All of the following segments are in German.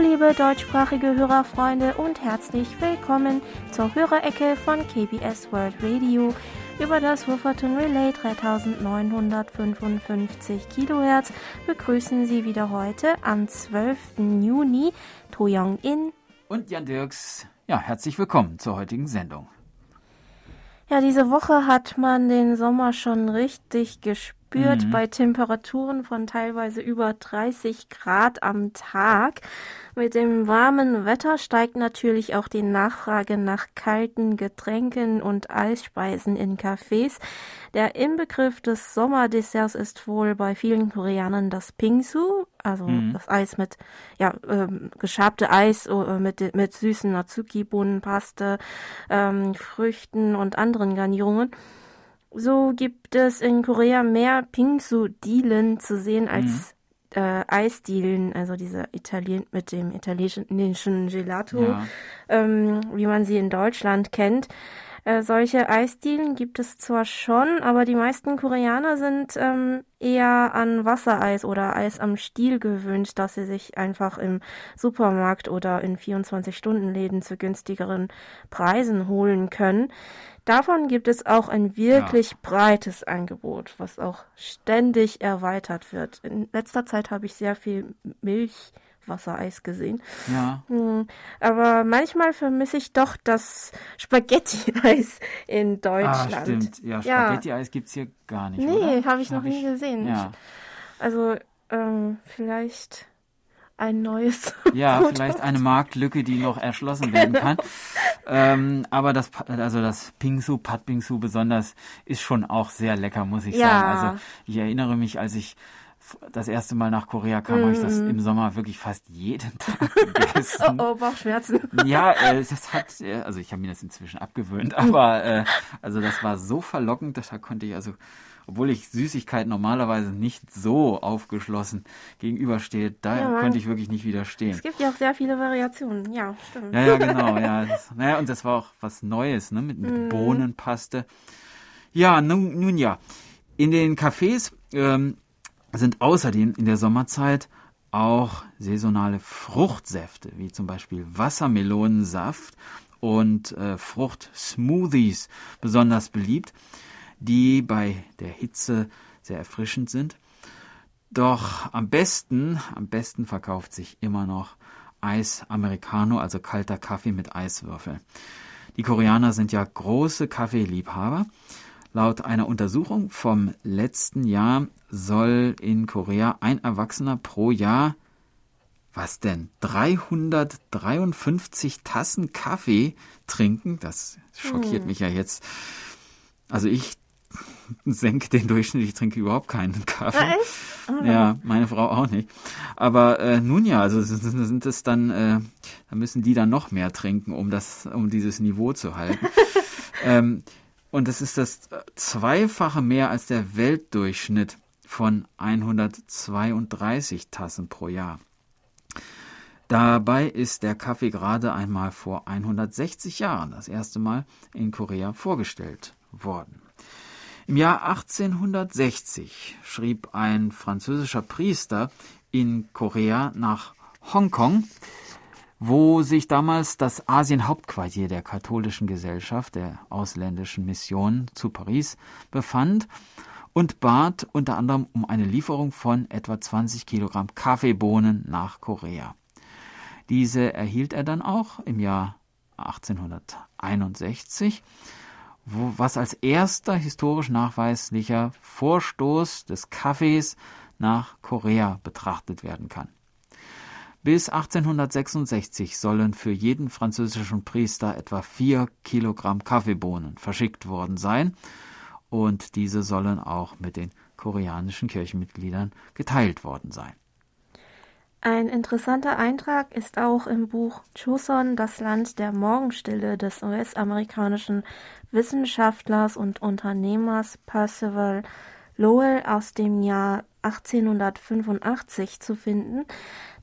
Hallo liebe deutschsprachige Hörerfreunde und herzlich willkommen zur Hörerecke von KBS World Radio über das Wufferton Relay 3955 Kilohertz begrüßen Sie wieder heute am 12. Juni To Young In und Jan Dirks. Ja, herzlich willkommen zur heutigen Sendung. Ja, diese Woche hat man den Sommer schon richtig gespürt mhm. bei Temperaturen von teilweise über 30 Grad am Tag. Mit dem warmen Wetter steigt natürlich auch die Nachfrage nach kalten Getränken und Eisspeisen in Cafés. Der Inbegriff des Sommerdesserts ist wohl bei vielen Koreanern das Pingsu, also mhm. das Eis mit, ja, ähm, geschabte Eis äh, mit, mit süßen Natsuki-Bohnenpaste, ähm, Früchten und anderen Garnierungen. So gibt es in Korea mehr Pingsu-Dielen zu sehen als mhm äh, Eisdielen, also diese Italien mit dem italienischen Gelato, ja. ähm, wie man sie in Deutschland kennt. Äh, solche Eisdielen gibt es zwar schon, aber die meisten Koreaner sind ähm, eher an Wassereis oder Eis am Stiel gewöhnt, dass sie sich einfach im Supermarkt oder in 24-Stunden-Läden zu günstigeren Preisen holen können. Davon gibt es auch ein wirklich ja. breites Angebot, was auch ständig erweitert wird. In letzter Zeit habe ich sehr viel Milch Wassereis gesehen. Ja. Hm, aber manchmal vermisse ich doch das Spaghetti-Eis in Deutschland. Ah, stimmt. Ja, Spaghetti-Eis ja. gibt es hier gar nicht. Nee, habe ich noch hab nie ich, gesehen. Ja. Also, ähm, vielleicht ein neues. Ja, vielleicht eine Marktlücke, die noch erschlossen werden kann. ähm, aber das, also das Pingsu, Pat Pingsu besonders, ist schon auch sehr lecker, muss ich ja. sagen. Also ich erinnere mich, als ich das erste Mal nach Korea kam, mm. habe ich das mhm. im Sommer wirklich fast jeden Tag gegessen. oh, oh, Bauchschmerzen. Ja, äh, das hat, äh, also ich habe mir das inzwischen abgewöhnt, aber äh, also das war so verlockend, da konnte ich also, obwohl ich Süßigkeiten normalerweise nicht so aufgeschlossen gegenüberstehe, da ja, konnte ich wirklich nicht widerstehen. Es gibt ja auch sehr viele Variationen, ja, stimmt. Ja, ja, genau, ja. Das, naja, und das war auch was Neues, ne, mit, mit mm. Bohnenpaste. Ja, nun, nun ja. In den Cafés ähm, sind außerdem in der Sommerzeit auch saisonale Fruchtsäfte, wie zum Beispiel Wassermelonensaft und äh, Fruchtsmoothies besonders beliebt, die bei der Hitze sehr erfrischend sind. Doch am besten, am besten verkauft sich immer noch Eis Americano, also kalter Kaffee mit Eiswürfeln. Die Koreaner sind ja große Kaffeeliebhaber Laut einer Untersuchung vom letzten Jahr soll in Korea ein Erwachsener pro Jahr, was denn, 353 Tassen Kaffee trinken. Das schockiert hm. mich ja jetzt. Also ich senke den Durchschnitt, ich trinke überhaupt keinen Kaffee. Oh. Ja, meine Frau auch nicht. Aber äh, nun ja, also sind es dann, äh, da müssen die dann noch mehr trinken, um das, um dieses Niveau zu halten. ähm, und es ist das Zweifache mehr als der Weltdurchschnitt von 132 Tassen pro Jahr. Dabei ist der Kaffee gerade einmal vor 160 Jahren das erste Mal in Korea vorgestellt worden. Im Jahr 1860 schrieb ein französischer Priester in Korea nach Hongkong, wo sich damals das Asien-Hauptquartier der katholischen Gesellschaft der ausländischen Mission zu Paris befand und bat unter anderem um eine Lieferung von etwa 20 Kilogramm Kaffeebohnen nach Korea. Diese erhielt er dann auch im Jahr 1861, wo, was als erster historisch nachweislicher Vorstoß des Kaffees nach Korea betrachtet werden kann. Bis 1866 sollen für jeden französischen Priester etwa vier Kilogramm Kaffeebohnen verschickt worden sein und diese sollen auch mit den koreanischen Kirchenmitgliedern geteilt worden sein. Ein interessanter Eintrag ist auch im Buch Choson, das Land der Morgenstille des US-amerikanischen Wissenschaftlers und Unternehmers Percival Lowell aus dem Jahr 1885 zu finden.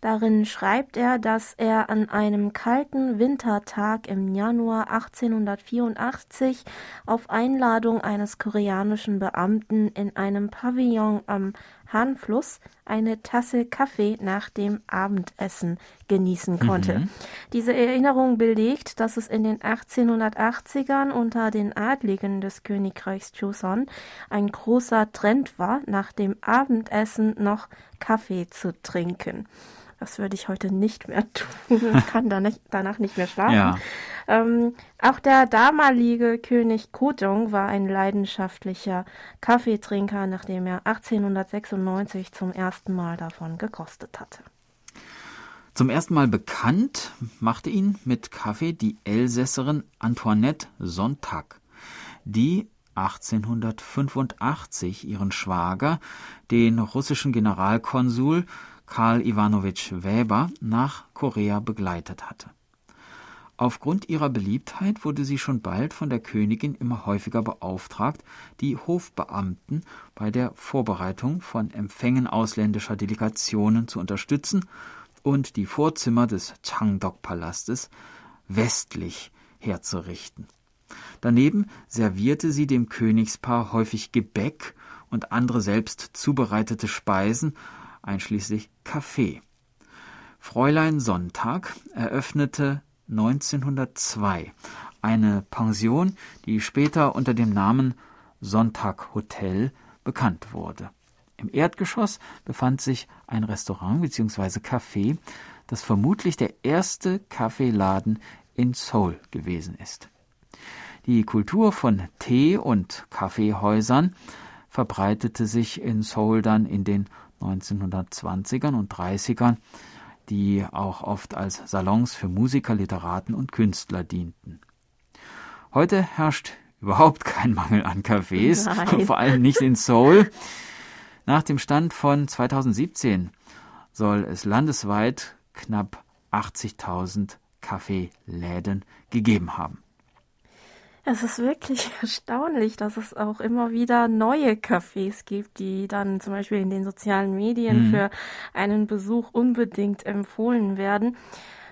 Darin schreibt er, dass er an einem kalten Wintertag im Januar 1884 auf Einladung eines koreanischen Beamten in einem Pavillon am Hahnfluss eine Tasse Kaffee nach dem Abendessen genießen konnte. Mhm. Diese Erinnerung belegt, dass es in den 1880ern unter den Adligen des Königreichs Joseon ein großer Trend war, nach dem Abendessen noch Kaffee zu trinken. Das würde ich heute nicht mehr tun. Ich kann da nicht, danach nicht mehr schlafen. Ja. Ähm, auch der damalige König Kojong war ein leidenschaftlicher Kaffeetrinker, nachdem er 1896 zum ersten Mal davon gekostet hatte. Zum ersten Mal bekannt machte ihn mit Kaffee die Elsässerin Antoinette Sonntag, die 1885 ihren Schwager, den russischen Generalkonsul Karl Iwanowitsch Weber nach Korea begleitet hatte. Aufgrund ihrer Beliebtheit wurde sie schon bald von der Königin immer häufiger beauftragt, die Hofbeamten bei der Vorbereitung von Empfängen ausländischer Delegationen zu unterstützen und die Vorzimmer des Changdok-Palastes westlich herzurichten. Daneben servierte sie dem Königspaar häufig Gebäck und andere selbst zubereitete Speisen einschließlich Kaffee. Fräulein Sonntag eröffnete 1902 eine Pension, die später unter dem Namen Sonntag Hotel bekannt wurde. Im Erdgeschoss befand sich ein Restaurant bzw. Café, das vermutlich der erste Kaffeeladen in Seoul gewesen ist. Die Kultur von Tee- und Kaffeehäusern verbreitete sich in Seoul dann in den 1920ern und 30ern, die auch oft als Salons für Musiker, Literaten und Künstler dienten. Heute herrscht überhaupt kein Mangel an Cafés, vor allem nicht in Seoul. Nach dem Stand von 2017 soll es landesweit knapp 80.000 Kaffeeläden gegeben haben. Es ist wirklich erstaunlich, dass es auch immer wieder neue Cafés gibt, die dann zum Beispiel in den sozialen Medien mhm. für einen Besuch unbedingt empfohlen werden.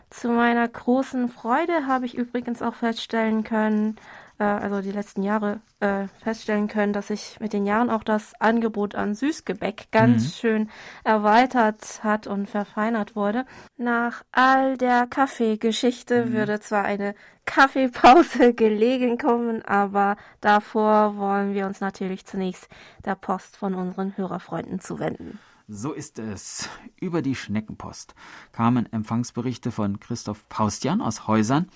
Zu meiner großen Freude habe ich übrigens auch feststellen können, also die letzten Jahre äh, feststellen können, dass sich mit den Jahren auch das Angebot an Süßgebäck ganz mhm. schön erweitert hat und verfeinert wurde. Nach all der Kaffeegeschichte mhm. würde zwar eine Kaffeepause gelegen kommen, aber davor wollen wir uns natürlich zunächst der Post von unseren Hörerfreunden zuwenden. So ist es. Über die Schneckenpost kamen Empfangsberichte von Christoph Paustian aus Häusern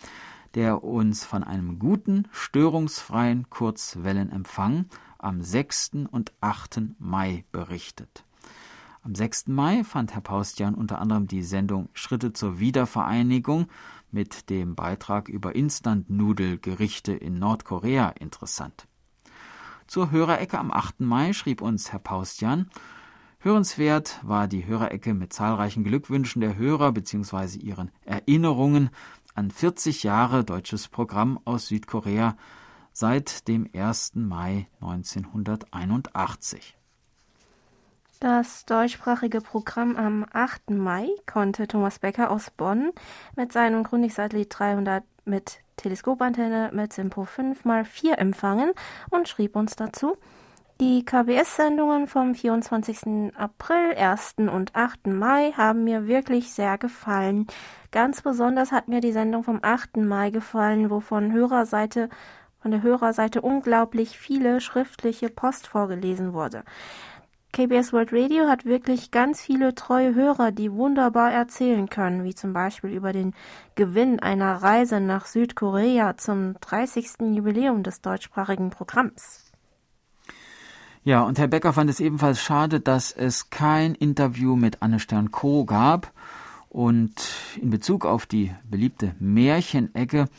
der uns von einem guten, störungsfreien Kurzwellenempfang am 6. und 8. Mai berichtet. Am 6. Mai fand Herr Paustian unter anderem die Sendung Schritte zur Wiedervereinigung mit dem Beitrag über Instant-Nudelgerichte in Nordkorea interessant. Zur Hörerecke am 8. Mai schrieb uns Herr Paustian, Hörenswert war die Hörerecke mit zahlreichen Glückwünschen der Hörer bzw. ihren Erinnerungen an 40 Jahre deutsches Programm aus Südkorea seit dem 1. Mai 1981. Das deutschsprachige Programm am 8. Mai konnte Thomas Becker aus Bonn mit seinem Grundig-Satellit 300 mit Teleskopantenne mit Simpo 5x4 empfangen und schrieb uns dazu, die KBS-Sendungen vom 24. April, 1. und 8. Mai haben mir wirklich sehr gefallen. Ganz besonders hat mir die Sendung vom 8. Mai gefallen, wo von Hörerseite von der Hörerseite unglaublich viele schriftliche Post vorgelesen wurde. KBS World Radio hat wirklich ganz viele treue Hörer, die wunderbar erzählen können, wie zum Beispiel über den Gewinn einer Reise nach Südkorea zum 30. Jubiläum des deutschsprachigen Programms. Ja, und Herr Becker fand es ebenfalls schade, dass es kein Interview mit Anne Stern-Co gab. Und in Bezug auf die beliebte Märchenecke,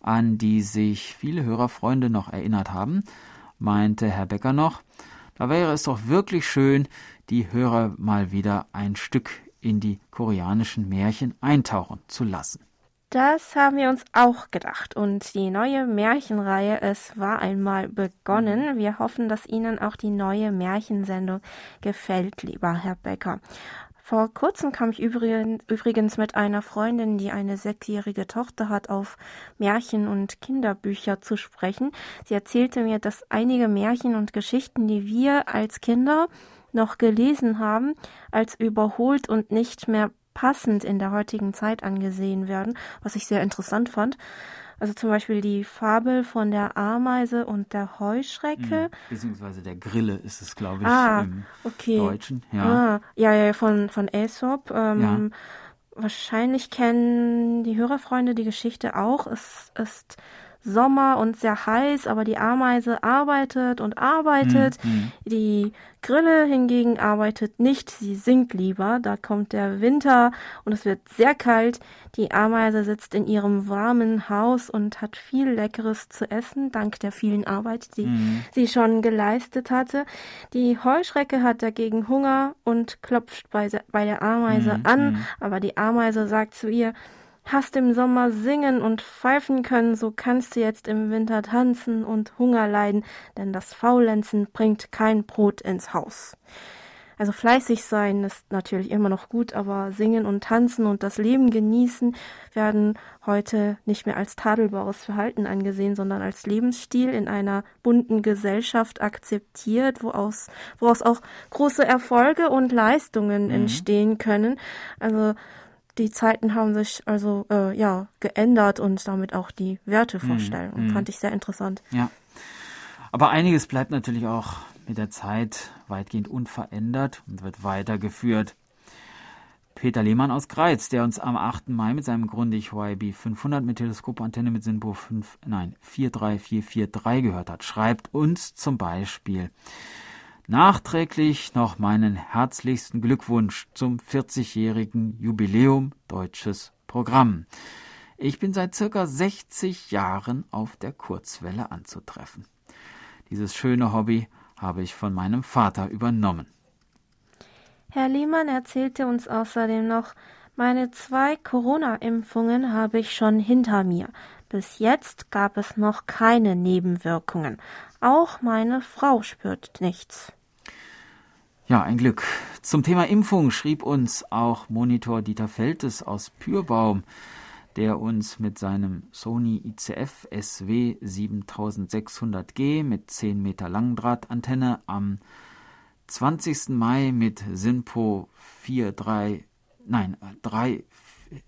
an die sich viele Hörerfreunde noch erinnert haben, meinte Herr Becker noch, da wäre es doch wirklich schön, die Hörer mal wieder ein Stück in die koreanischen Märchen eintauchen zu lassen. Das haben wir uns auch gedacht. Und die neue Märchenreihe Es war einmal begonnen. Wir hoffen, dass Ihnen auch die neue Märchensendung gefällt, lieber Herr Becker. Vor kurzem kam ich übrigens mit einer Freundin, die eine sechsjährige Tochter hat, auf Märchen und Kinderbücher zu sprechen. Sie erzählte mir, dass einige Märchen und Geschichten, die wir als Kinder noch gelesen haben, als überholt und nicht mehr passend in der heutigen Zeit angesehen werden, was ich sehr interessant fand. Also zum Beispiel die Fabel von der Ameise und der Heuschrecke. Mhm. Beziehungsweise der Grille ist es, glaube ich, ah, im okay. Deutschen. Ja, ah, ja, ja, von, von Aesop. Ähm, Ja. Wahrscheinlich kennen die Hörerfreunde die Geschichte auch. Es ist Sommer und sehr heiß, aber die Ameise arbeitet und arbeitet. Mhm. Die Grille hingegen arbeitet nicht, sie singt lieber. Da kommt der Winter und es wird sehr kalt. Die Ameise sitzt in ihrem warmen Haus und hat viel Leckeres zu essen, dank der vielen Arbeit, die Mhm. sie schon geleistet hatte. Die Heuschrecke hat dagegen Hunger und klopft bei, bei der Ameise Mhm, an, mhm. aber die Ameise sagt zu ihr, Hast im Sommer singen und pfeifen können, so kannst du jetzt im Winter tanzen und Hunger leiden, denn das Faulenzen bringt kein Brot ins Haus. Also fleißig sein ist natürlich immer noch gut, aber singen und tanzen und das Leben genießen werden heute nicht mehr als tadelbares Verhalten angesehen, sondern als Lebensstil in einer bunten Gesellschaft akzeptiert, woraus, woraus auch große Erfolge und Leistungen entstehen können. Also die Zeiten haben sich also äh, ja geändert und damit auch die Wertevorstellungen. Fand ich sehr interessant. Ja. Aber einiges bleibt natürlich auch mit der Zeit weitgehend unverändert und wird weitergeführt. Peter Lehmann aus Greiz, der uns am 8. Mai mit seinem Grundig YB 500 mit Teleskopantenne mit SINPO 5, nein, 43443 gehört hat, schreibt uns zum Beispiel nachträglich noch meinen herzlichsten Glückwunsch zum 40-jährigen Jubiläum Deutsches Programm. Ich bin seit circa 60 Jahren auf der Kurzwelle anzutreffen. Dieses schöne Hobby habe ich von meinem Vater übernommen. Herr Lehmann erzählte uns außerdem noch, meine zwei Corona-Impfungen habe ich schon hinter mir. Bis jetzt gab es noch keine Nebenwirkungen. Auch meine Frau spürt nichts. Ja, ein Glück. Zum Thema Impfung schrieb uns auch Monitor Dieter Feltes aus Pürbaum, der uns mit seinem Sony ICF SW 7600G mit 10 Meter Langdrahtantenne am 20. Mai mit SINPO 43, nein, 3,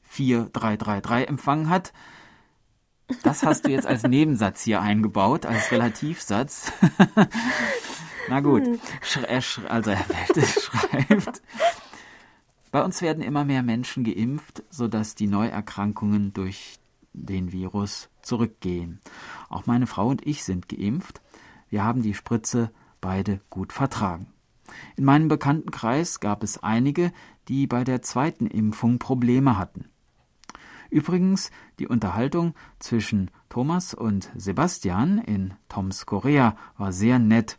4333 empfangen hat. Das hast du jetzt als Nebensatz hier eingebaut, als Relativsatz. Na gut, er also Herr Weltes schreibt, bei uns werden immer mehr Menschen geimpft, sodass die Neuerkrankungen durch den Virus zurückgehen. Auch meine Frau und ich sind geimpft. Wir haben die Spritze beide gut vertragen. In meinem Bekanntenkreis gab es einige, die bei der zweiten Impfung Probleme hatten. Übrigens, die Unterhaltung zwischen Thomas und Sebastian in Toms Korea war sehr nett.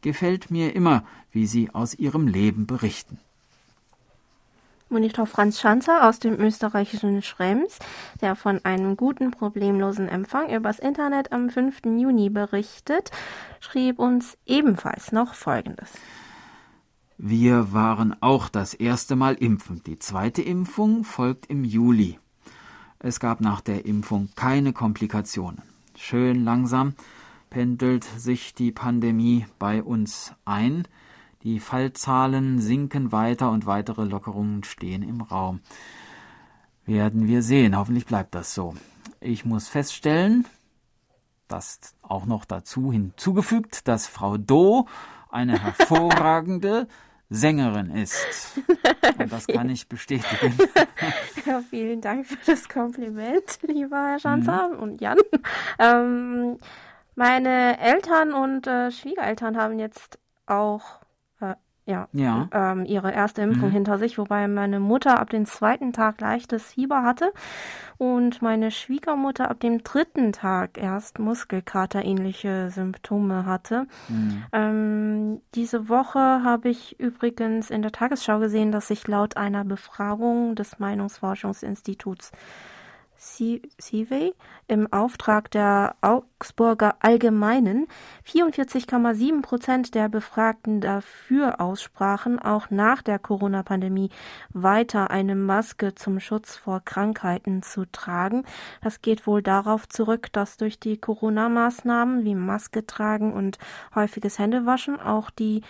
Gefällt mir immer, wie sie aus ihrem Leben berichten. Monitor Franz Schanzer aus dem österreichischen Schrems, der von einem guten, problemlosen Empfang übers Internet am 5. Juni berichtet, schrieb uns ebenfalls noch Folgendes. Wir waren auch das erste Mal impfen. Die zweite Impfung folgt im Juli. Es gab nach der Impfung keine Komplikationen. Schön langsam pendelt sich die Pandemie bei uns ein. Die Fallzahlen sinken weiter und weitere Lockerungen stehen im Raum. Werden wir sehen. Hoffentlich bleibt das so. Ich muss feststellen, das auch noch dazu hinzugefügt, dass Frau Do eine hervorragende Sängerin ist. Und das kann ich bestätigen. Ja, vielen Dank für das Kompliment, lieber Herr Schanzer und Jan. Ähm, meine Eltern und äh, Schwiegereltern haben jetzt auch ja, Ja. ähm, ihre erste Impfung Mhm. hinter sich, wobei meine Mutter ab dem zweiten Tag leichtes Fieber hatte und meine Schwiegermutter ab dem dritten Tag erst Muskelkaterähnliche Symptome hatte. Mhm. Ähm, diese Woche habe ich übrigens in der Tagesschau gesehen, dass sich laut einer Befragung des Meinungsforschungsinstituts CIVE im Auftrag der Augsburger Allgemeinen 44,7 Prozent der Befragten dafür aussprachen, auch nach der Corona-Pandemie weiter eine Maske zum Schutz vor Krankheiten zu tragen. Das geht wohl darauf zurück, dass durch die Corona-Maßnahmen wie Maske tragen und häufiges Händewaschen auch die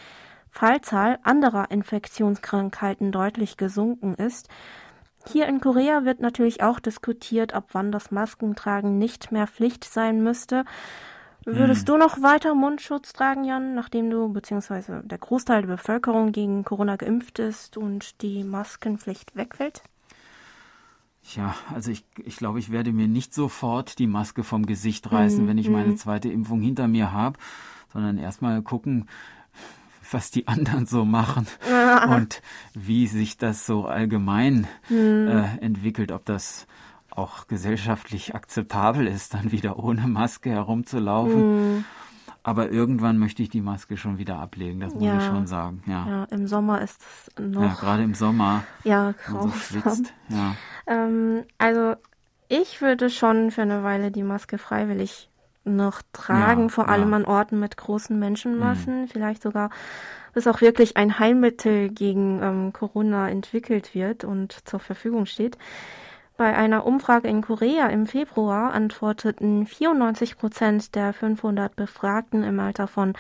Fallzahl anderer Infektionskrankheiten deutlich gesunken ist. Hier in Korea wird natürlich auch diskutiert, ob wann das Maskentragen nicht mehr Pflicht sein müsste. Würdest hm. du noch weiter Mundschutz tragen, Jan, nachdem du bzw. der Großteil der Bevölkerung gegen Corona geimpft ist und die Maskenpflicht wegfällt? Ja, also ich, ich glaube, ich werde mir nicht sofort die Maske vom Gesicht reißen, mhm. wenn ich meine hm. zweite Impfung hinter mir habe, sondern erstmal gucken, was die anderen so machen und wie sich das so allgemein mhm. äh, entwickelt, ob das auch gesellschaftlich akzeptabel ist, dann wieder ohne Maske herumzulaufen. Mhm. Aber irgendwann möchte ich die Maske schon wieder ablegen, das muss ja. ich schon sagen. Ja. ja, im Sommer ist es noch. Ja, gerade im Sommer. Ja, grausam. So schwitzt. Ja. Ähm, also ich würde schon für eine Weile die Maske freiwillig noch tragen, ja, vor allem ja. an Orten mit großen Menschenmassen, mhm. vielleicht sogar bis auch wirklich ein Heilmittel gegen ähm, Corona entwickelt wird und zur Verfügung steht. Bei einer Umfrage in Korea im Februar antworteten 94 Prozent der 500 Befragten im Alter von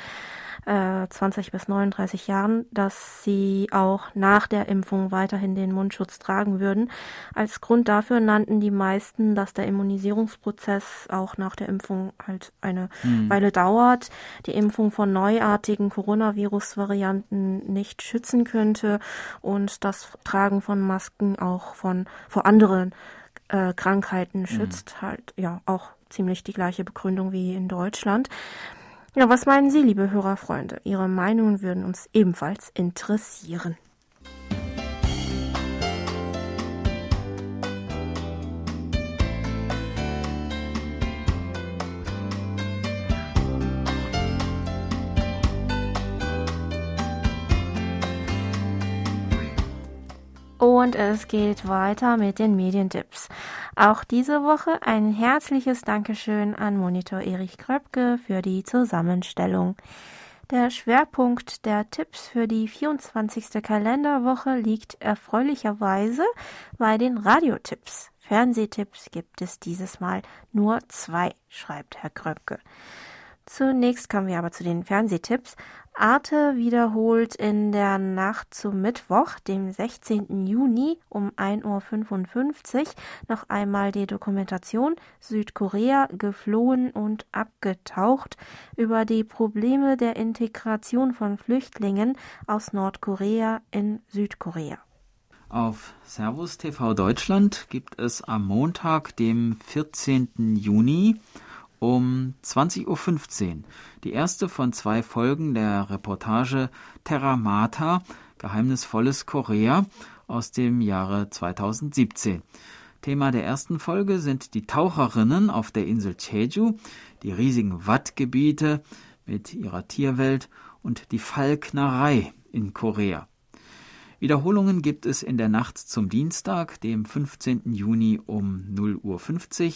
äh, 20 bis 39 Jahren, dass sie auch nach der Impfung weiterhin den Mundschutz tragen würden. Als Grund dafür nannten die meisten, dass der Immunisierungsprozess auch nach der Impfung halt eine mhm. Weile dauert, die Impfung von neuartigen Coronavirus-Varianten nicht schützen könnte und das Tragen von Masken auch von vor anderen äh, Krankheiten schützt. Mhm. Halt ja auch ziemlich die gleiche Begründung wie in Deutschland. Ja, was meinen Sie, liebe Hörerfreunde? Ihre Meinungen würden uns ebenfalls interessieren. Und es geht weiter mit den Medientipps. Auch diese Woche ein herzliches Dankeschön an Monitor Erich Kröpke für die Zusammenstellung. Der Schwerpunkt der Tipps für die 24. Kalenderwoche liegt erfreulicherweise bei den Radiotipps. Fernsehtipps gibt es dieses Mal nur zwei, schreibt Herr Kröpke. Zunächst kommen wir aber zu den Fernsehtipps. Arte wiederholt in der Nacht zum Mittwoch, dem 16. Juni um 1.55 Uhr noch einmal die Dokumentation Südkorea geflohen und abgetaucht über die Probleme der Integration von Flüchtlingen aus Nordkorea in Südkorea. Auf Servus TV Deutschland gibt es am Montag, dem 14. Juni, um 20.15 Uhr die erste von zwei Folgen der Reportage Terra Mata, Geheimnisvolles Korea aus dem Jahre 2017. Thema der ersten Folge sind die Taucherinnen auf der Insel Jeju, die riesigen Wattgebiete mit ihrer Tierwelt und die Falknerei in Korea. Wiederholungen gibt es in der Nacht zum Dienstag, dem 15. Juni um 0.50 Uhr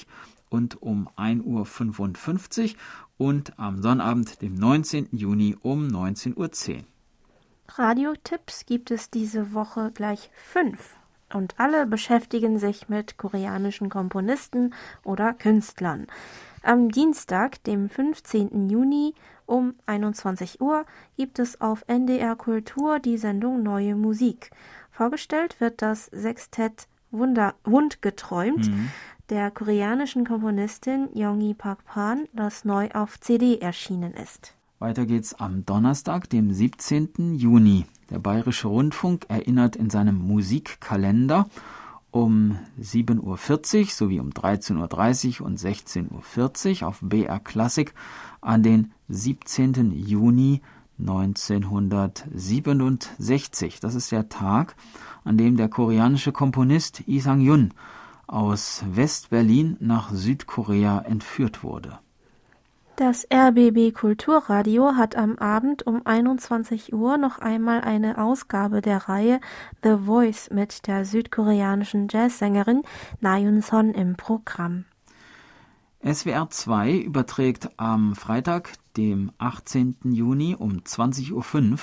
und um 1.55 Uhr und am Sonnabend, dem 19. Juni um 19.10 Uhr. Radiotipps gibt es diese Woche gleich fünf und alle beschäftigen sich mit koreanischen Komponisten oder Künstlern. Am Dienstag, dem 15. Juni um 21 Uhr, gibt es auf NDR Kultur die Sendung Neue Musik. Vorgestellt wird das Sextett Wunder, Wundgeträumt. Mhm der koreanischen Komponistin Yongi Park Pan, das neu auf CD erschienen ist. Weiter geht's am Donnerstag, dem 17. Juni. Der Bayerische Rundfunk erinnert in seinem Musikkalender um 7.40 Uhr sowie um 13.30 Uhr und 16.40 Uhr auf BR Klassik an den 17. Juni 1967. Das ist der Tag, an dem der koreanische Komponist Lee Sang-yun aus West-Berlin nach Südkorea entführt wurde. Das RBB Kulturradio hat am Abend um 21 Uhr noch einmal eine Ausgabe der Reihe The Voice mit der südkoreanischen Jazzsängerin Nayun Son im Programm. SWR 2 überträgt am Freitag, dem 18. Juni um 20.05 Uhr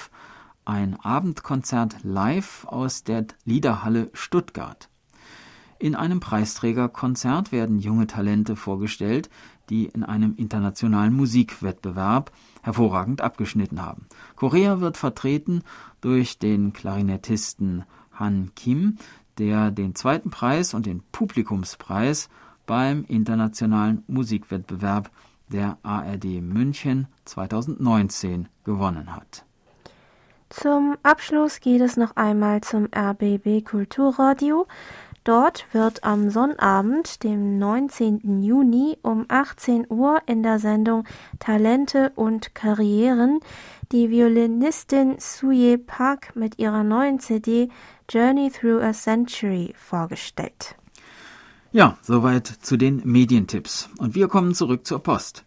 ein Abendkonzert live aus der Liederhalle Stuttgart. In einem Preisträgerkonzert werden junge Talente vorgestellt, die in einem internationalen Musikwettbewerb hervorragend abgeschnitten haben. Korea wird vertreten durch den Klarinettisten Han Kim, der den zweiten Preis und den Publikumspreis beim internationalen Musikwettbewerb der ARD München 2019 gewonnen hat. Zum Abschluss geht es noch einmal zum RBB Kulturradio. Dort wird am Sonnabend, dem 19. Juni um 18 Uhr in der Sendung Talente und Karrieren die Violinistin Suye Park mit ihrer neuen CD Journey Through a Century vorgestellt. Ja, soweit zu den Medientipps. Und wir kommen zurück zur Post.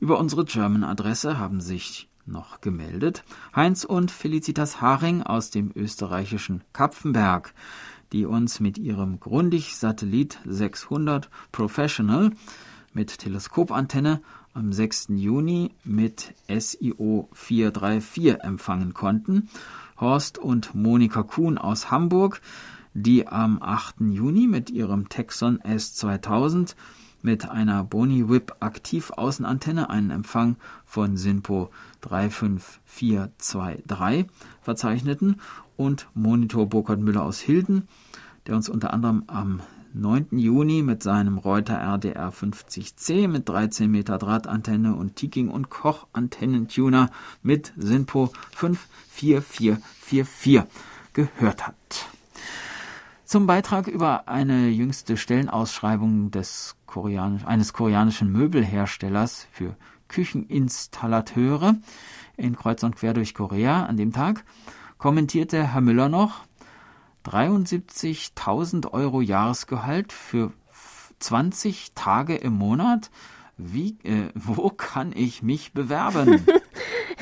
Über unsere German-Adresse haben sich noch gemeldet Heinz und Felicitas Haring aus dem österreichischen Kapfenberg die uns mit ihrem Grundig-Satellit 600 Professional mit Teleskopantenne am 6. Juni mit SIO 434 empfangen konnten. Horst und Monika Kuhn aus Hamburg, die am 8. Juni mit ihrem Texon S2000 mit einer Boni Whip Aktivaußenantenne einen Empfang von SINPO 35423 verzeichneten und Monitor Burkhard Müller aus Hilden, der uns unter anderem am 9. Juni mit seinem Reuter RDR 50C mit 13 Meter Drahtantenne und Tiking und Koch Antennentuner mit SINPO 54444 gehört hat. Zum Beitrag über eine jüngste Stellenausschreibung des Koreanisch, eines koreanischen Möbelherstellers für Kücheninstallateure in Kreuz und Quer durch Korea an dem Tag kommentierte Herr Müller noch, 73.000 Euro Jahresgehalt für 20 Tage im Monat. Wie, äh, wo kann ich mich bewerben?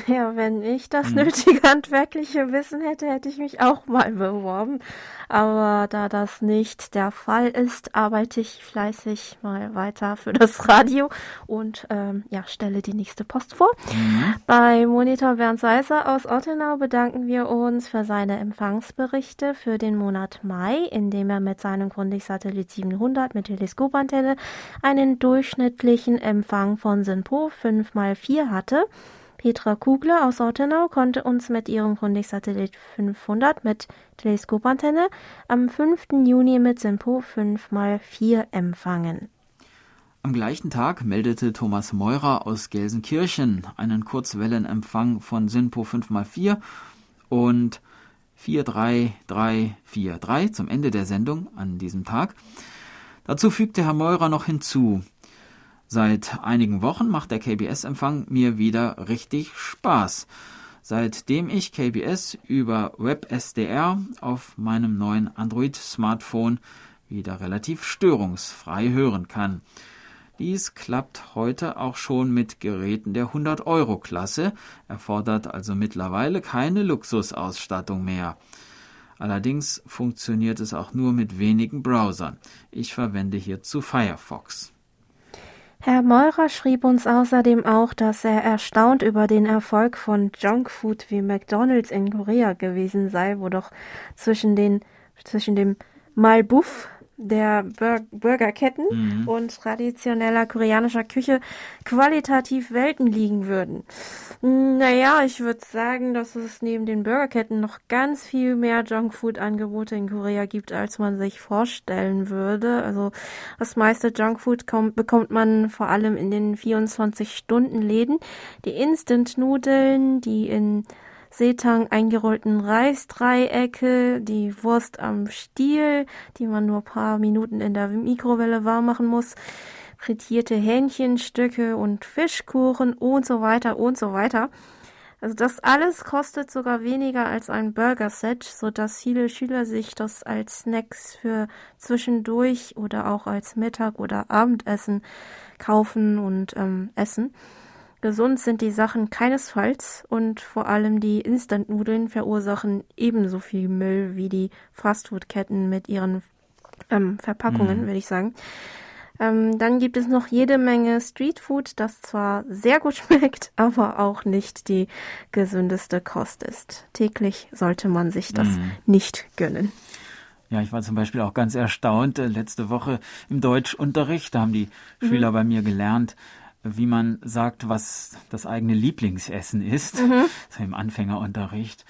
Ja, wenn ich das hm. nötige handwerkliche Wissen hätte, hätte ich mich auch mal beworben. Aber da das nicht der Fall ist, arbeite ich fleißig mal weiter für das Radio und ähm, ja, stelle die nächste Post vor. Mhm. Bei Monitor Bernd Seiser aus Ottenau bedanken wir uns für seine Empfangsberichte für den Monat Mai, in dem er mit seinem Grundig-Satellit 700 mit Teleskopantenne einen durchschnittlichen Empfang von SINPO 5x4 hatte. Petra Kugler aus Ortenau konnte uns mit ihrem Grundig-Satellit 500 mit Teleskopantenne am 5. Juni mit SINPO 5x4 empfangen. Am gleichen Tag meldete Thomas Meurer aus Gelsenkirchen einen Kurzwellenempfang von SINPO 5x4 und 43343 zum Ende der Sendung an diesem Tag. Dazu fügte Herr Meurer noch hinzu, Seit einigen Wochen macht der KBS-Empfang mir wieder richtig Spaß. Seitdem ich KBS über WebSDR auf meinem neuen Android-Smartphone wieder relativ störungsfrei hören kann. Dies klappt heute auch schon mit Geräten der 100-Euro-Klasse, erfordert also mittlerweile keine Luxusausstattung mehr. Allerdings funktioniert es auch nur mit wenigen Browsern. Ich verwende hierzu Firefox. Herr Meurer schrieb uns außerdem auch, dass er erstaunt über den Erfolg von Junkfood wie McDonald's in Korea gewesen sei, wo doch zwischen den zwischen dem Malbuff der Bur Burgerketten mhm. und traditioneller koreanischer Küche qualitativ Welten liegen würden. Naja, ich würde sagen, dass es neben den Burgerketten noch ganz viel mehr Junkfood-Angebote in Korea gibt, als man sich vorstellen würde. Also das meiste Junkfood bekommt man vor allem in den 24-Stunden-Läden. Die Instant-Nudeln, die in Seetang eingerollten Reisdreiecke, die Wurst am Stiel, die man nur paar Minuten in der Mikrowelle warm machen muss, frittierte Hähnchenstücke und Fischkuchen und so weiter und so weiter. Also das alles kostet sogar weniger als ein Burger-Set, so dass viele Schüler sich das als Snacks für zwischendurch oder auch als Mittag- oder Abendessen kaufen und ähm, essen. Gesund sind die Sachen keinesfalls und vor allem die Instant-Nudeln verursachen ebenso viel Müll wie die Fastfood-Ketten mit ihren ähm, Verpackungen, mhm. würde ich sagen. Ähm, dann gibt es noch jede Menge Streetfood, das zwar sehr gut schmeckt, aber auch nicht die gesündeste Kost ist. Täglich sollte man sich das mhm. nicht gönnen. Ja, ich war zum Beispiel auch ganz erstaunt. Äh, letzte Woche im Deutschunterricht, da haben die mhm. Schüler bei mir gelernt, wie man sagt, was das eigene Lieblingsessen ist. Mhm. So im Anfängerunterricht.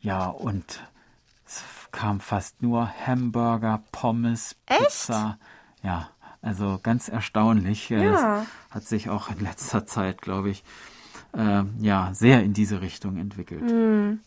Ja, und es kam fast nur Hamburger, Pommes, Echt? Pizza. Ja, also ganz erstaunlich. Ja. Hat sich auch in letzter Zeit, glaube ich, äh, ja, sehr in diese Richtung entwickelt. Mhm.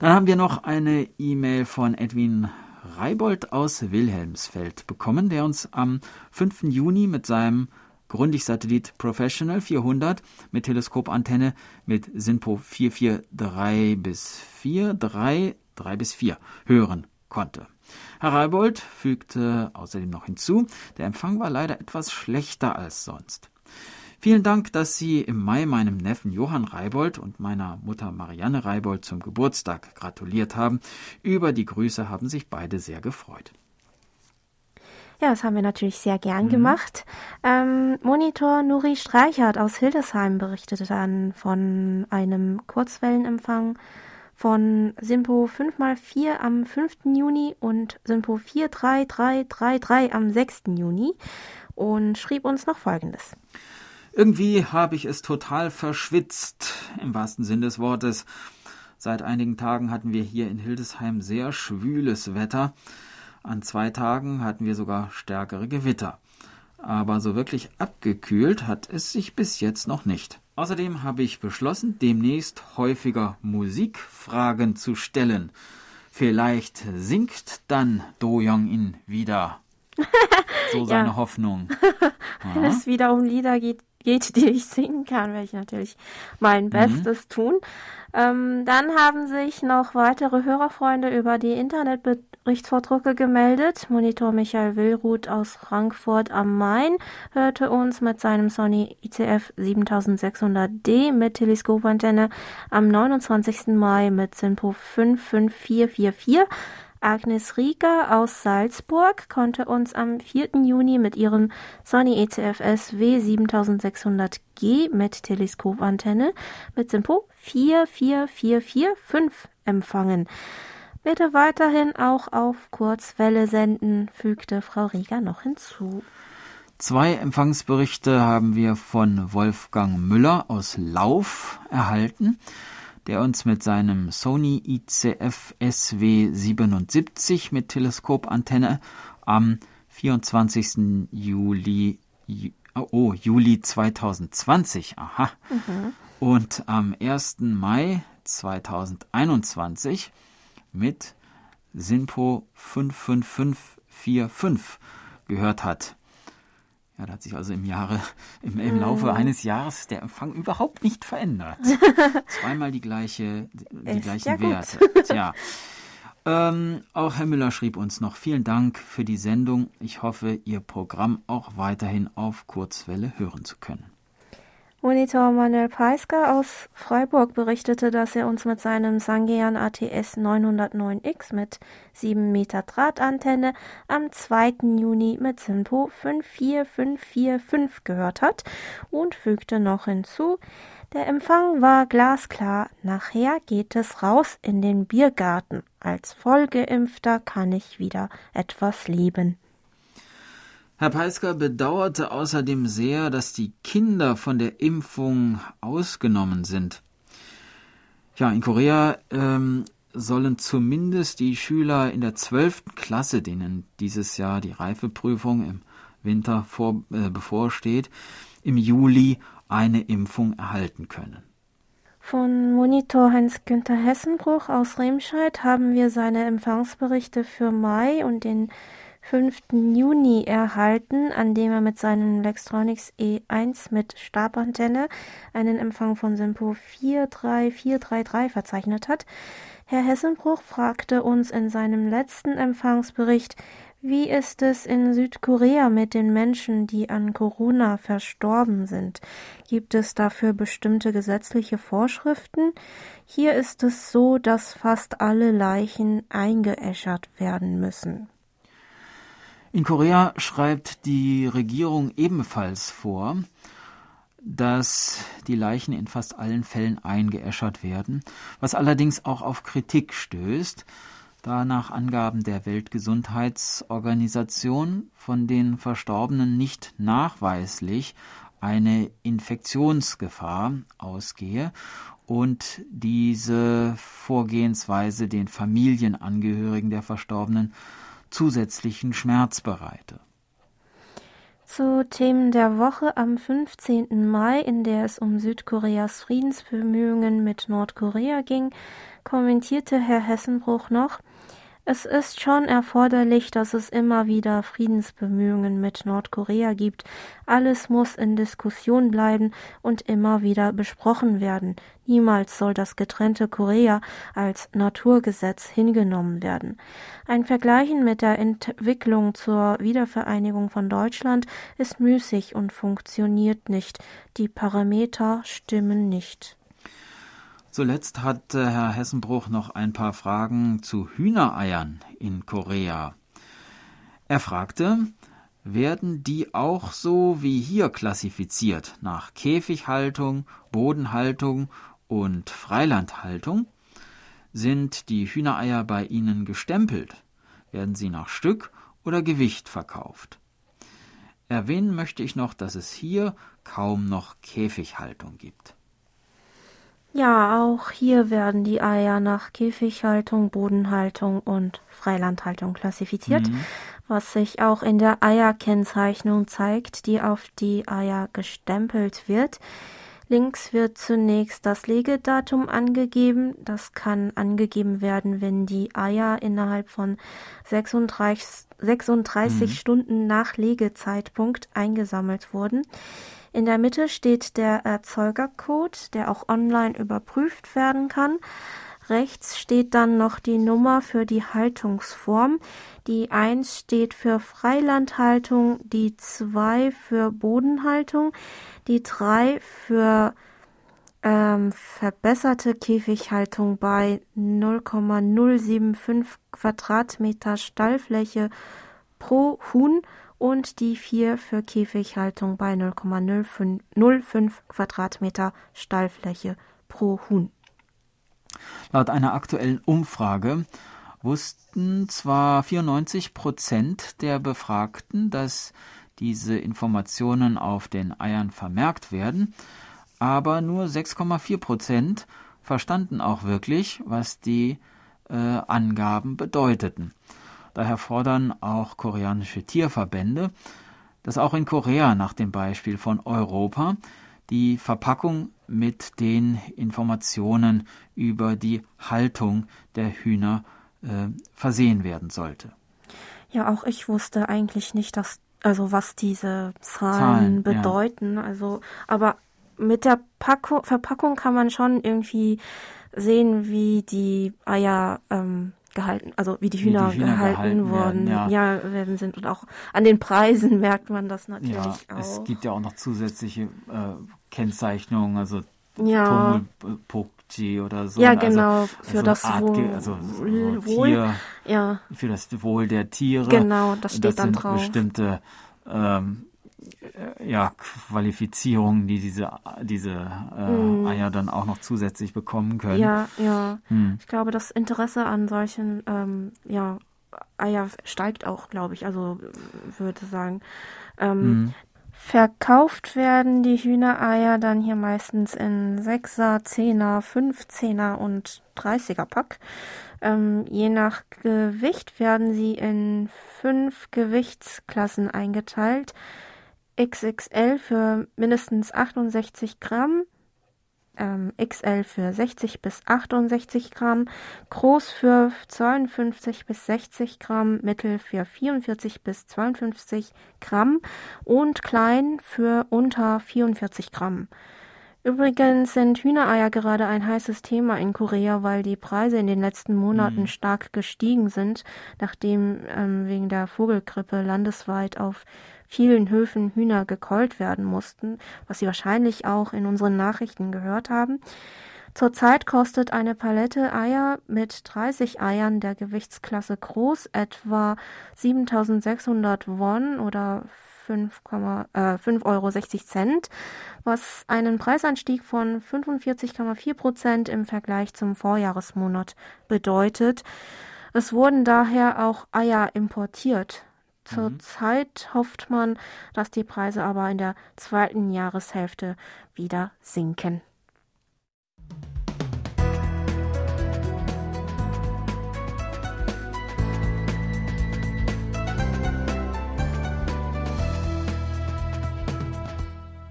Dann haben wir noch eine E-Mail von Edwin Reibold aus Wilhelmsfeld bekommen, der uns am 5. Juni mit seinem Grundig-Satellit Professional 400 mit Teleskopantenne mit SINPO 443 bis 4, 3, 3 bis 4 hören konnte. Herr Reibold fügte außerdem noch hinzu, der Empfang war leider etwas schlechter als sonst. Vielen Dank, dass Sie im Mai meinem Neffen Johann Reibold und meiner Mutter Marianne Reibold zum Geburtstag gratuliert haben. Über die Grüße haben sich beide sehr gefreut. Ja, das haben wir natürlich sehr gern mhm. gemacht. Ähm, Monitor Nuri Streichert aus Hildesheim berichtete dann von einem Kurzwellenempfang von Simpo 5x4 am 5. Juni und Simpo 43333 am 6. Juni und schrieb uns noch Folgendes. Irgendwie habe ich es total verschwitzt, im wahrsten Sinn des Wortes. Seit einigen Tagen hatten wir hier in Hildesheim sehr schwüles Wetter. An zwei Tagen hatten wir sogar stärkere Gewitter. Aber so wirklich abgekühlt hat es sich bis jetzt noch nicht. Außerdem habe ich beschlossen, demnächst häufiger Musikfragen zu stellen. Vielleicht singt dann Do Young-in wieder. So seine ja. Hoffnung. Wenn es wieder um Lieder geht, geht, die ich singen kann, werde ich natürlich mein mhm. Bestes mhm. tun. Ähm, dann haben sich noch weitere Hörerfreunde über die Internetberichtsvordrucke gemeldet. Monitor Michael Willruth aus Frankfurt am Main hörte uns mit seinem Sony ICF 7600D mit Teleskopantenne am 29. Mai mit SINPO 55444 Agnes Rieger aus Salzburg konnte uns am 4. Juni mit ihrem Sony ECFS W7600G mit Teleskopantenne mit Simpo 44445 empfangen. Bitte weiterhin auch auf Kurzwelle senden, fügte Frau Rieger noch hinzu. Zwei Empfangsberichte haben wir von Wolfgang Müller aus Lauf erhalten der uns mit seinem Sony ICF SW77 mit Teleskopantenne am 24. Juli, oh, Juli 2020, aha, mhm. und am 1. Mai 2021 mit SINPO 55545 gehört hat. Ja, da hat sich also im Jahre, im, im Laufe mhm. eines Jahres der Empfang überhaupt nicht verändert. Zweimal die gleiche, die gleichen ja Werte. Tja. Ähm, auch Herr Müller schrieb uns noch vielen Dank für die Sendung. Ich hoffe, Ihr Programm auch weiterhin auf Kurzwelle hören zu können. Monitor Manuel Peisker aus Freiburg berichtete, dass er uns mit seinem Sangean ATS 909X mit 7 Meter Drahtantenne am 2. Juni mit Simpo 54545 gehört hat und fügte noch hinzu, der Empfang war glasklar, nachher geht es raus in den Biergarten. Als Vollgeimpfter kann ich wieder etwas leben. Herr Peisker bedauerte außerdem sehr, dass die Kinder von der Impfung ausgenommen sind. Ja, in Korea ähm, sollen zumindest die Schüler in der zwölften Klasse, denen dieses Jahr die Reifeprüfung im Winter vor, äh, bevorsteht, im Juli eine Impfung erhalten können. Von Monitor Heinz-Günther Hessenbruch aus Remscheid haben wir seine Empfangsberichte für Mai und den 5. Juni erhalten, an dem er mit seinem Lextronics E1 mit Stabantenne einen Empfang von Simpo 43433 verzeichnet hat. Herr Hessenbruch fragte uns in seinem letzten Empfangsbericht, wie ist es in Südkorea mit den Menschen, die an Corona verstorben sind? Gibt es dafür bestimmte gesetzliche Vorschriften? Hier ist es so, dass fast alle Leichen eingeäschert werden müssen. In Korea schreibt die Regierung ebenfalls vor, dass die Leichen in fast allen Fällen eingeäschert werden, was allerdings auch auf Kritik stößt. da nach Angaben der Weltgesundheitsorganisation von den Verstorbenen nicht nachweislich eine Infektionsgefahr ausgehe und diese Vorgehensweise den Familienangehörigen der Verstorbenen zusätzlichen Schmerz bereite. Zu Themen der Woche am 15. Mai, in der es um Südkoreas Friedensbemühungen mit Nordkorea ging, kommentierte Herr Hessenbruch noch, es ist schon erforderlich, dass es immer wieder Friedensbemühungen mit Nordkorea gibt. Alles muss in Diskussion bleiben und immer wieder besprochen werden. Niemals soll das getrennte Korea als Naturgesetz hingenommen werden. Ein Vergleichen mit der Entwicklung zur Wiedervereinigung von Deutschland ist müßig und funktioniert nicht. Die Parameter stimmen nicht. Zuletzt hat äh, Herr Hessenbruch noch ein paar Fragen zu Hühnereiern in Korea. Er fragte, werden die auch so wie hier klassifiziert nach Käfighaltung, Bodenhaltung und Freilandhaltung? Sind die Hühnereier bei Ihnen gestempelt? Werden sie nach Stück oder Gewicht verkauft? Erwähnen möchte ich noch, dass es hier kaum noch Käfighaltung gibt. Ja, auch hier werden die Eier nach Käfighaltung, Bodenhaltung und Freilandhaltung klassifiziert, mhm. was sich auch in der Eierkennzeichnung zeigt, die auf die Eier gestempelt wird. Links wird zunächst das Legedatum angegeben. Das kann angegeben werden, wenn die Eier innerhalb von 36, 36 mhm. Stunden nach Legezeitpunkt eingesammelt wurden. In der Mitte steht der Erzeugercode, der auch online überprüft werden kann. Rechts steht dann noch die Nummer für die Haltungsform. Die 1 steht für Freilandhaltung, die 2 für Bodenhaltung, die 3 für ähm, verbesserte Käfighaltung bei 0,075 Quadratmeter Stallfläche pro Huhn und die 4 für Käfighaltung bei 0,05 Quadratmeter Stallfläche pro Huhn. Laut einer aktuellen Umfrage wussten zwar 94 Prozent der Befragten, dass diese Informationen auf den Eiern vermerkt werden, aber nur 6,4 Prozent verstanden auch wirklich, was die äh, Angaben bedeuteten. Daher fordern auch koreanische Tierverbände, dass auch in Korea nach dem Beispiel von Europa die Verpackung mit den Informationen über die Haltung der Hühner äh, versehen werden sollte. Ja, auch ich wusste eigentlich nicht, dass also was diese Zahlen, Zahlen bedeuten. Ja. Also, aber mit der Packung, Verpackung kann man schon irgendwie sehen, wie die Eier ähm, gehalten, also wie die Hühner, wie die Hühner gehalten, gehalten, worden, werden, ja. ja. werden sind und auch an den Preisen merkt man das natürlich ja, auch. Es gibt ja auch noch zusätzliche äh, Kennzeichnungen, also ja. Pokji oder so. Ja, also genau, also, für also das Art, Wohl, also Wohl Tier, ja. für das Wohl der Tiere. Genau, das steht das dann drauf. Bestimmte ähm, äh, ja, Qualifizierungen, die diese, diese äh, mm. Eier dann auch noch zusätzlich bekommen können. Ja, ja. Hm. Ich glaube, das Interesse an solchen ähm, ja, Eier steigt auch, glaube ich. Also würde sagen. Ähm, hm. Verkauft werden die Hühnereier dann hier meistens in 6er, 10er, 15er und 30er Pack. Ähm, je nach Gewicht werden sie in fünf Gewichtsklassen eingeteilt. XXL für mindestens 68 Gramm, ähm, XL für 60 bis 68 Gramm, groß für 52 bis 60 Gramm, mittel für 44 bis 52 Gramm und klein für unter 44 Gramm. Übrigens sind Hühnereier gerade ein heißes Thema in Korea, weil die Preise in den letzten Monaten mhm. stark gestiegen sind, nachdem ähm, wegen der Vogelgrippe landesweit auf vielen Höfen Hühner gekeult werden mussten, was Sie wahrscheinlich auch in unseren Nachrichten gehört haben. Zurzeit kostet eine Palette Eier mit 30 Eiern der Gewichtsklasse groß etwa 7600 Won oder 5,60 äh, Euro, was einen Preisanstieg von 45,4 Prozent im Vergleich zum Vorjahresmonat bedeutet. Es wurden daher auch Eier importiert. Zurzeit mhm. hofft man, dass die Preise aber in der zweiten Jahreshälfte wieder sinken.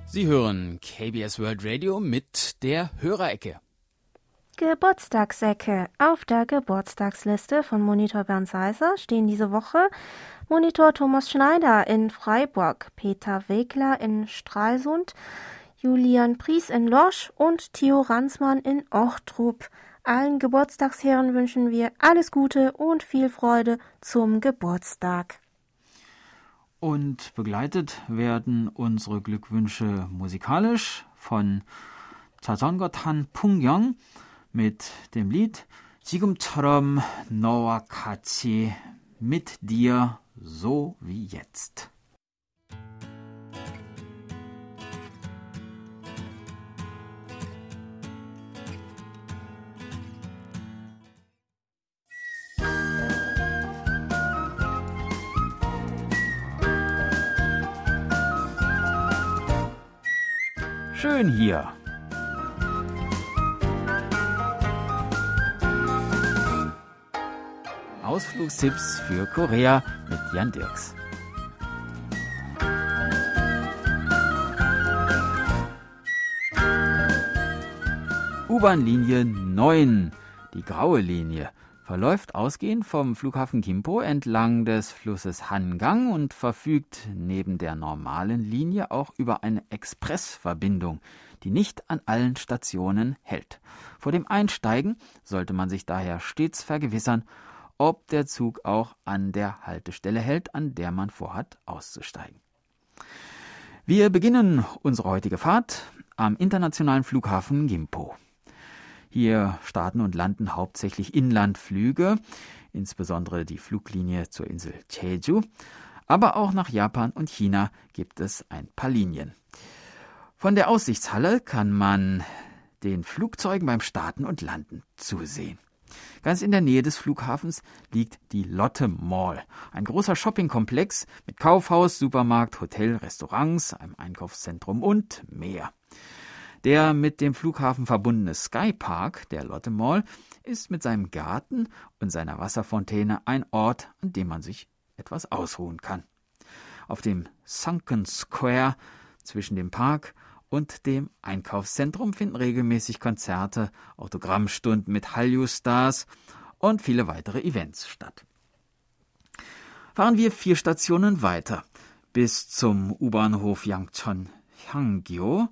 Sie hören KBS World Radio mit der Hörerecke. Geburtstagssäcke. Auf der Geburtstagsliste von Monitor Bernd Seiser stehen diese Woche Monitor Thomas Schneider in Freiburg, Peter Wegler in Stralsund, Julian Pries in Losch und Theo Ransmann in Ochtrup. Allen Geburtstagsherren wünschen wir alles Gute und viel Freude zum Geburtstag. Und begleitet werden unsere Glückwünsche musikalisch von Tazongothan Pungyong mit dem Lied 지금처럼 너와 같이 mit dir so wie jetzt. Schön hier. Ausflugstipps für Korea mit Jan Dirks. U-Bahn-Linie 9, die graue Linie, verläuft ausgehend vom Flughafen Gimpo entlang des Flusses Hangang und verfügt neben der normalen Linie auch über eine Expressverbindung, die nicht an allen Stationen hält. Vor dem Einsteigen sollte man sich daher stets vergewissern, ob der Zug auch an der Haltestelle hält, an der man vorhat auszusteigen. Wir beginnen unsere heutige Fahrt am internationalen Flughafen Gimpo. Hier starten und landen hauptsächlich Inlandflüge, insbesondere die Fluglinie zur Insel Jeju. Aber auch nach Japan und China gibt es ein paar Linien. Von der Aussichtshalle kann man den Flugzeugen beim Starten und Landen zusehen. Ganz in der Nähe des Flughafens liegt die Lotte Mall, ein großer Shoppingkomplex mit Kaufhaus, Supermarkt, Hotel, Restaurants, einem Einkaufszentrum und mehr. Der mit dem Flughafen verbundene Skypark der Lotte Mall ist mit seinem Garten und seiner Wasserfontäne ein Ort, an dem man sich etwas ausruhen kann. Auf dem Sunken Square zwischen dem Park und dem Einkaufszentrum finden regelmäßig Konzerte, Autogrammstunden mit Hallyu-Stars und viele weitere Events statt. Fahren wir vier Stationen weiter bis zum U-Bahnhof Yangchon Hangyo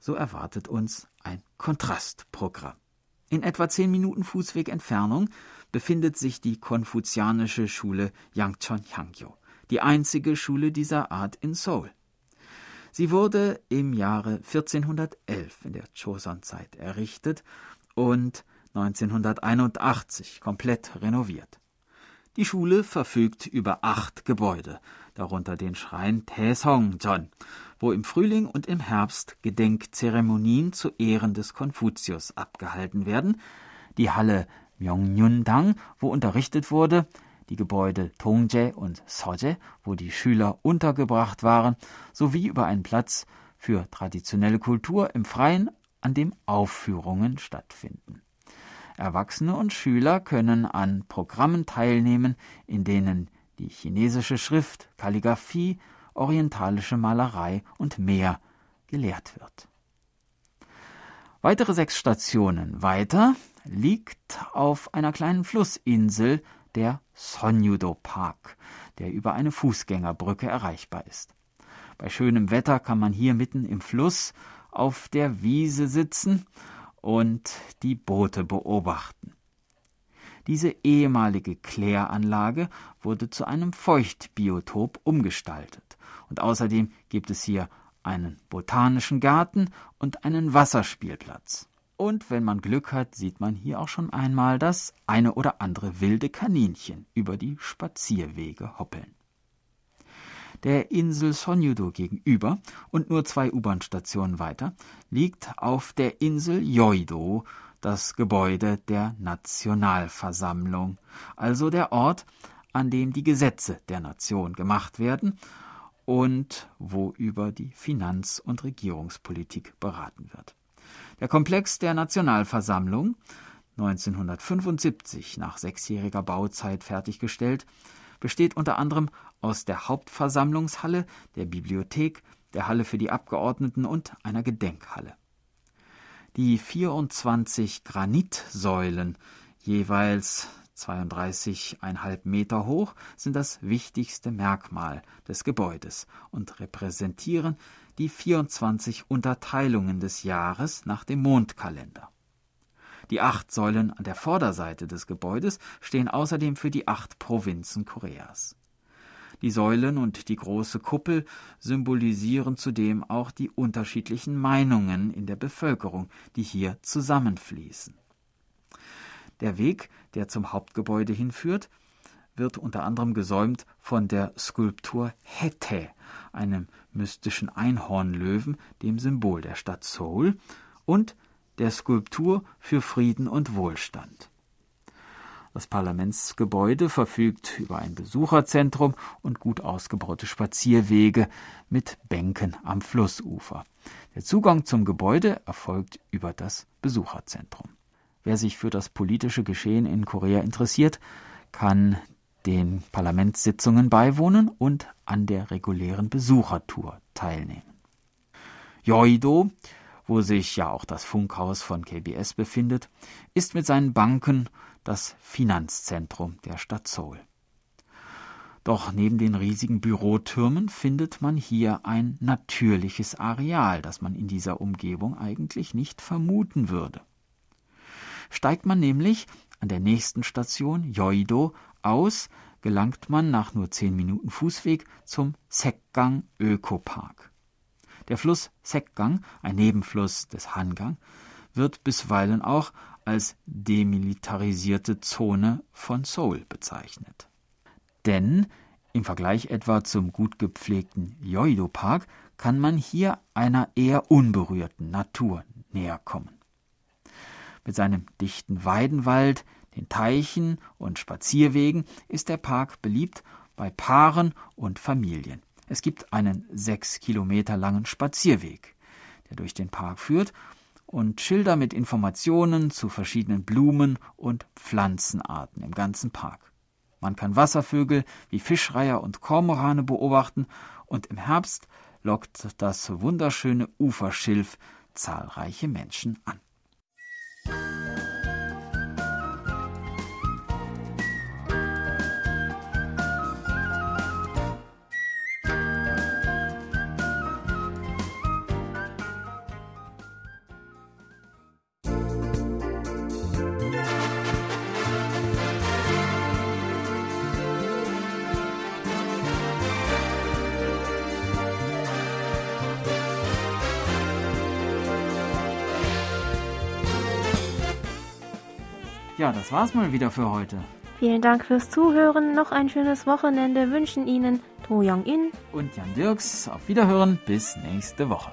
so erwartet uns ein Kontrastprogramm. In etwa zehn Minuten Fußweg Entfernung befindet sich die konfuzianische Schule Yangchon Hangyo, die einzige Schule dieser Art in Seoul. Sie wurde im Jahre 1411 in der Joseon-Zeit errichtet und 1981 komplett renoviert. Die Schule verfügt über acht Gebäude, darunter den Schrein Taesongjeon, wo im Frühling und im Herbst Gedenkzeremonien zu Ehren des Konfuzius abgehalten werden, die Halle Myeongyundang, wo unterrichtet wurde, die Gebäude Tongje und Soje, wo die Schüler untergebracht waren, sowie über einen Platz für traditionelle Kultur im Freien, an dem Aufführungen stattfinden. Erwachsene und Schüler können an Programmen teilnehmen, in denen die chinesische Schrift, Kalligraphie orientalische Malerei und mehr gelehrt wird. Weitere sechs Stationen weiter liegt auf einer kleinen Flussinsel der Sonjudo Park, der über eine Fußgängerbrücke erreichbar ist. Bei schönem Wetter kann man hier mitten im Fluss auf der Wiese sitzen und die Boote beobachten. Diese ehemalige Kläranlage wurde zu einem Feuchtbiotop umgestaltet. Und außerdem gibt es hier einen botanischen Garten und einen Wasserspielplatz. Und wenn man Glück hat, sieht man hier auch schon einmal das eine oder andere wilde Kaninchen über die Spazierwege hoppeln. Der Insel Sonjudo gegenüber und nur zwei U-Bahn-Stationen weiter liegt auf der Insel Yoido das Gebäude der Nationalversammlung, also der Ort, an dem die Gesetze der Nation gemacht werden und wo über die Finanz- und Regierungspolitik beraten wird. Der Komplex der Nationalversammlung, 1975 nach sechsjähriger Bauzeit fertiggestellt, besteht unter anderem aus der Hauptversammlungshalle, der Bibliothek, der Halle für die Abgeordneten und einer Gedenkhalle. Die 24 Granitsäulen, jeweils 32,5 Meter hoch, sind das wichtigste Merkmal des Gebäudes und repräsentieren die 24 Unterteilungen des Jahres nach dem Mondkalender. Die acht Säulen an der Vorderseite des Gebäudes stehen außerdem für die acht Provinzen Koreas. Die Säulen und die große Kuppel symbolisieren zudem auch die unterschiedlichen Meinungen in der Bevölkerung, die hier zusammenfließen. Der Weg, der zum Hauptgebäude hinführt, wird unter anderem gesäumt von der Skulptur Hete, einem mystischen Einhornlöwen, dem Symbol der Stadt Seoul, und der Skulptur für Frieden und Wohlstand. Das Parlamentsgebäude verfügt über ein Besucherzentrum und gut ausgebaute Spazierwege mit Bänken am Flussufer. Der Zugang zum Gebäude erfolgt über das Besucherzentrum. Wer sich für das politische Geschehen in Korea interessiert, kann den Parlamentssitzungen beiwohnen und an der regulären Besuchertour teilnehmen. Yoido, wo sich ja auch das Funkhaus von KBS befindet, ist mit seinen Banken das Finanzzentrum der Stadt Seoul. Doch neben den riesigen Bürotürmen findet man hier ein natürliches Areal, das man in dieser Umgebung eigentlich nicht vermuten würde. Steigt man nämlich an der nächsten Station Yoido aus, gelangt man nach nur zehn Minuten Fußweg zum Sekgang Ökopark. Der Fluss Sekgang, ein Nebenfluss des Hangang, wird bisweilen auch als demilitarisierte Zone von Seoul bezeichnet. Denn im Vergleich etwa zum gut gepflegten Yoido Park kann man hier einer eher unberührten Natur näher kommen. Mit seinem dichten Weidenwald, den Teichen und Spazierwegen ist der Park beliebt bei Paaren und Familien. Es gibt einen sechs Kilometer langen Spazierweg, der durch den Park führt und Schilder mit Informationen zu verschiedenen Blumen und Pflanzenarten im ganzen Park. Man kann Wasservögel wie Fischreiher und Kormorane beobachten und im Herbst lockt das wunderschöne Uferschilf zahlreiche Menschen an. Das war's mal wieder für heute. Vielen Dank fürs Zuhören. Noch ein schönes Wochenende wünschen Ihnen To Young In und Jan Dirks. Auf Wiederhören. Bis nächste Woche.